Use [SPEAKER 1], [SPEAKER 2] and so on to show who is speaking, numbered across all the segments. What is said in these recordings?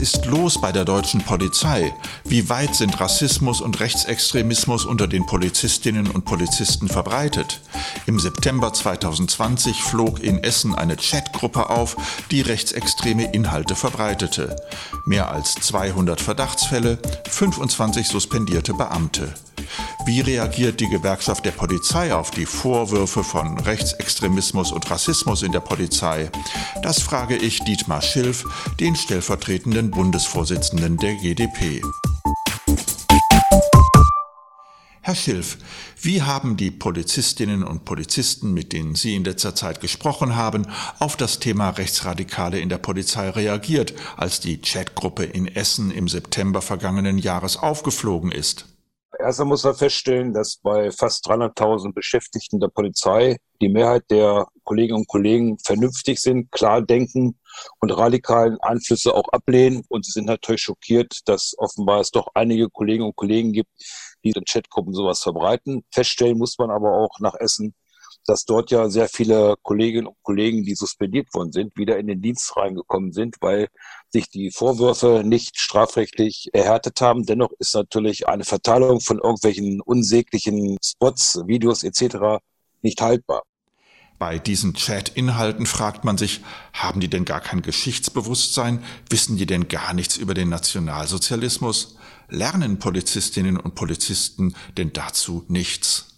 [SPEAKER 1] ist los bei der deutschen Polizei? Wie weit sind Rassismus und Rechtsextremismus unter den Polizistinnen und Polizisten verbreitet? Im September 2020 flog in Essen eine Chatgruppe auf, die rechtsextreme Inhalte verbreitete. Mehr als 200 Verdachtsfälle, 25 suspendierte Beamte. Wie reagiert die Gewerkschaft der Polizei auf die Vorwürfe von Rechtsextremismus und Rassismus in der Polizei? Das frage ich Dietmar Schilf, den stellvertretenden Bundesvorsitzenden der GdP. Herr Schilf, wie haben die Polizistinnen und Polizisten, mit denen Sie in letzter Zeit gesprochen haben, auf das Thema Rechtsradikale in der Polizei reagiert, als die Chatgruppe in Essen im September vergangenen Jahres aufgeflogen ist?
[SPEAKER 2] Erstmal muss man feststellen, dass bei fast 300.000 Beschäftigten der Polizei die Mehrheit der Kolleginnen und Kollegen vernünftig sind, klar denken und radikalen Einflüsse auch ablehnen. Und sie sind natürlich schockiert, dass offenbar es doch einige Kolleginnen und Kollegen gibt, die in Chatgruppen sowas verbreiten. Feststellen muss man aber auch nach Essen, dass dort ja sehr viele Kolleginnen und Kollegen, die suspendiert worden sind, wieder in den Dienst reingekommen sind, weil sich die Vorwürfe nicht strafrechtlich erhärtet haben. Dennoch ist natürlich eine Verteilung von irgendwelchen unsäglichen Spots, Videos etc. nicht haltbar.
[SPEAKER 1] Bei diesen Chat-Inhalten fragt man sich, haben die denn gar kein Geschichtsbewusstsein? Wissen die denn gar nichts über den Nationalsozialismus? Lernen Polizistinnen und Polizisten denn dazu nichts?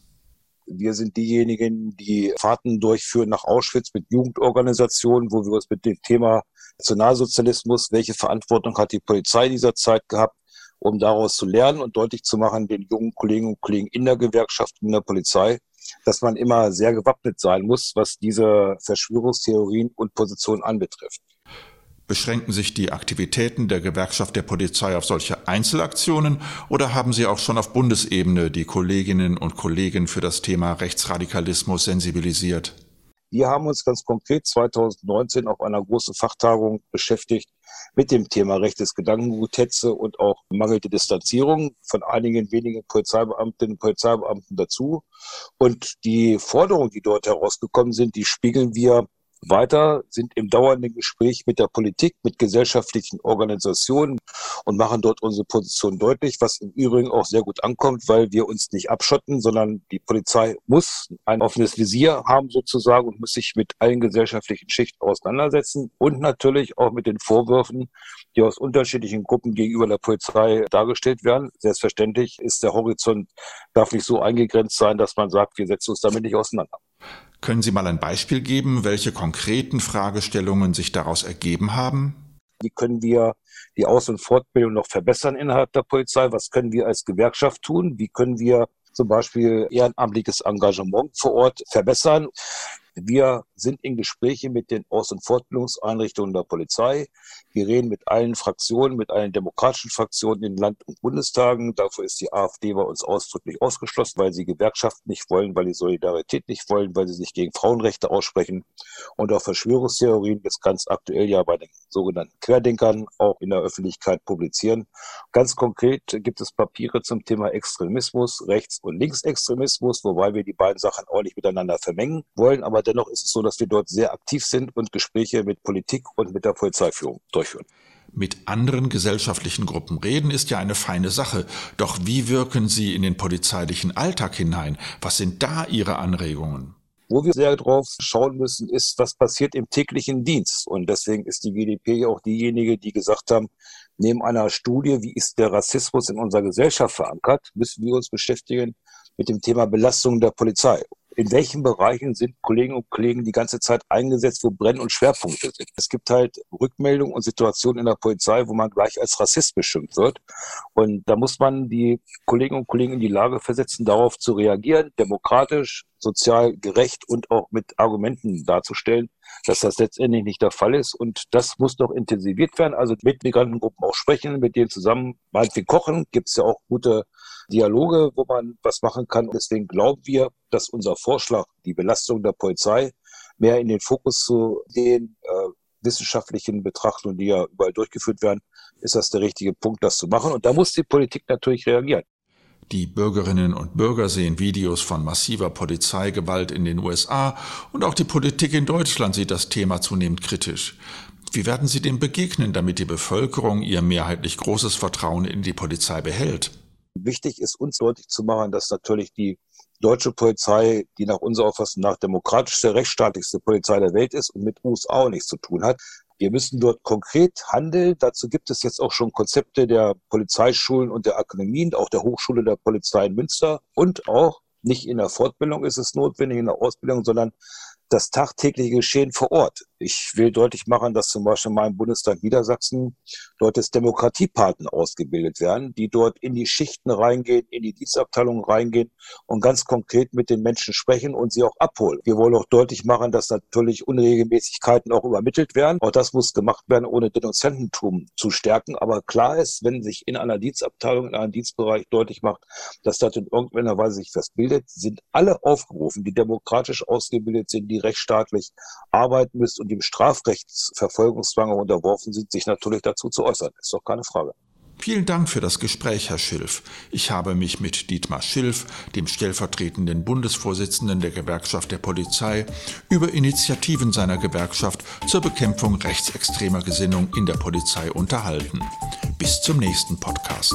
[SPEAKER 2] Wir sind diejenigen, die Fahrten durchführen nach Auschwitz mit Jugendorganisationen, wo wir uns mit dem Thema Nationalsozialismus, welche Verantwortung hat die Polizei dieser Zeit gehabt, um daraus zu lernen und deutlich zu machen, den jungen Kolleginnen und Kollegen in der Gewerkschaft in der Polizei, dass man immer sehr gewappnet sein muss, was diese Verschwörungstheorien und Positionen anbetrifft.
[SPEAKER 1] Beschränken sich die Aktivitäten der Gewerkschaft der Polizei auf solche Einzelaktionen oder haben Sie auch schon auf Bundesebene die Kolleginnen und Kollegen für das Thema Rechtsradikalismus sensibilisiert?
[SPEAKER 2] Wir haben uns ganz konkret 2019 auf einer großen Fachtagung beschäftigt mit dem Thema rechtes Gedankengut, und auch mangelnde Distanzierung von einigen wenigen Polizeibeamtinnen und Polizeibeamten dazu. Und die Forderungen, die dort herausgekommen sind, die spiegeln wir weiter, sind im dauernden Gespräch mit der Politik, mit gesellschaftlichen Organisationen und machen dort unsere Position deutlich, was im Übrigen auch sehr gut ankommt, weil wir uns nicht abschotten, sondern die Polizei muss ein offenes Visier haben sozusagen und muss sich mit allen gesellschaftlichen Schichten auseinandersetzen und natürlich auch mit den Vorwürfen, die aus unterschiedlichen Gruppen gegenüber der Polizei dargestellt werden. Selbstverständlich ist der Horizont, darf nicht so eingegrenzt sein, dass man sagt, wir setzen uns damit nicht auseinander.
[SPEAKER 1] Können Sie mal ein Beispiel geben, welche konkreten Fragestellungen sich daraus ergeben haben?
[SPEAKER 2] Wie können wir die Aus- und Fortbildung noch verbessern innerhalb der Polizei? Was können wir als Gewerkschaft tun? Wie können wir zum Beispiel ehrenamtliches Engagement vor Ort verbessern? Wir sind in Gespräche mit den Aus- und Fortbildungseinrichtungen der Polizei. Wir reden mit allen Fraktionen, mit allen demokratischen Fraktionen in Land- und Bundestagen. Dafür ist die AfD bei uns ausdrücklich ausgeschlossen, weil sie Gewerkschaften nicht wollen, weil sie Solidarität nicht wollen, weil sie sich gegen Frauenrechte aussprechen und auch Verschwörungstheorien jetzt ganz aktuell ja bei den sogenannten Querdenkern auch in der Öffentlichkeit publizieren. Ganz konkret gibt es Papiere zum Thema Extremismus, Rechts- und Linksextremismus, wobei wir die beiden Sachen auch nicht miteinander vermengen wollen, aber dennoch ist es so, dass wir dort sehr aktiv sind und Gespräche mit Politik und mit der Polizeiführung durchführen.
[SPEAKER 1] Mit anderen gesellschaftlichen Gruppen reden ist ja eine feine Sache. Doch wie wirken Sie in den polizeilichen Alltag hinein? Was sind da Ihre Anregungen?
[SPEAKER 2] Wo wir sehr drauf schauen müssen, ist, was passiert im täglichen Dienst. Und deswegen ist die GDP auch diejenige, die gesagt haben, neben einer Studie, wie ist der Rassismus in unserer Gesellschaft verankert, müssen wir uns beschäftigen mit dem Thema Belastung der Polizei in welchen Bereichen sind Kolleginnen und Kollegen die ganze Zeit eingesetzt, wo Brenn- und Schwerpunkte sind. Es gibt halt Rückmeldungen und Situationen in der Polizei, wo man gleich als Rassist bestimmt wird. Und da muss man die Kolleginnen und Kollegen in die Lage versetzen, darauf zu reagieren, demokratisch, sozial gerecht und auch mit Argumenten darzustellen, dass das letztendlich nicht der Fall ist. Und das muss noch intensiviert werden. Also mit Migrantengruppen auch sprechen, mit denen zusammen meinetwegen kochen. Gibt es ja auch gute Dialoge, wo man was machen kann. Deswegen glauben wir, dass unser Vorschlag, die Belastung der Polizei, mehr in den Fokus zu den äh, wissenschaftlichen Betrachtungen, die ja überall durchgeführt werden, ist das der richtige Punkt, das zu machen. Und da muss die Politik natürlich reagieren.
[SPEAKER 1] Die Bürgerinnen und Bürger sehen Videos von massiver Polizeigewalt in den USA und auch die Politik in Deutschland sieht das Thema zunehmend kritisch. Wie werden Sie dem begegnen, damit die Bevölkerung ihr mehrheitlich großes Vertrauen in die Polizei behält?
[SPEAKER 2] Wichtig ist uns deutlich zu machen, dass natürlich die deutsche Polizei, die nach unserer Auffassung nach demokratischste, rechtsstaatlichste Polizei der Welt ist und mit USA nichts zu tun hat. Wir müssen dort konkret handeln. Dazu gibt es jetzt auch schon Konzepte der Polizeischulen und der Akademien, auch der Hochschule der Polizei in Münster und auch nicht in der Fortbildung ist es notwendig, in der Ausbildung, sondern das tagtägliche Geschehen vor Ort. Ich will deutlich machen, dass zum Beispiel in meinem Bundesland Niedersachsen dort jetzt Demokratiepaten ausgebildet werden, die dort in die Schichten reingehen, in die Dienstabteilungen reingehen und ganz konkret mit den Menschen sprechen und sie auch abholen. Wir wollen auch deutlich machen, dass natürlich Unregelmäßigkeiten auch übermittelt werden. Auch das muss gemacht werden, ohne Denunziantentum zu stärken. Aber klar ist, wenn sich in einer Dienstabteilung, in einem Dienstbereich deutlich macht, dass dort in irgendeiner Weise sich was bildet, sind alle aufgerufen, die demokratisch ausgebildet sind, die rechtsstaatlich arbeiten müssen und dem Strafrechtsverfolgungszwang unterworfen sind, sich natürlich dazu zu äußern. Ist doch keine Frage.
[SPEAKER 1] Vielen Dank für das Gespräch, Herr Schilf. Ich habe mich mit Dietmar Schilf, dem stellvertretenden Bundesvorsitzenden der Gewerkschaft der Polizei, über Initiativen seiner Gewerkschaft zur Bekämpfung rechtsextremer Gesinnung in der Polizei unterhalten. Bis zum nächsten Podcast.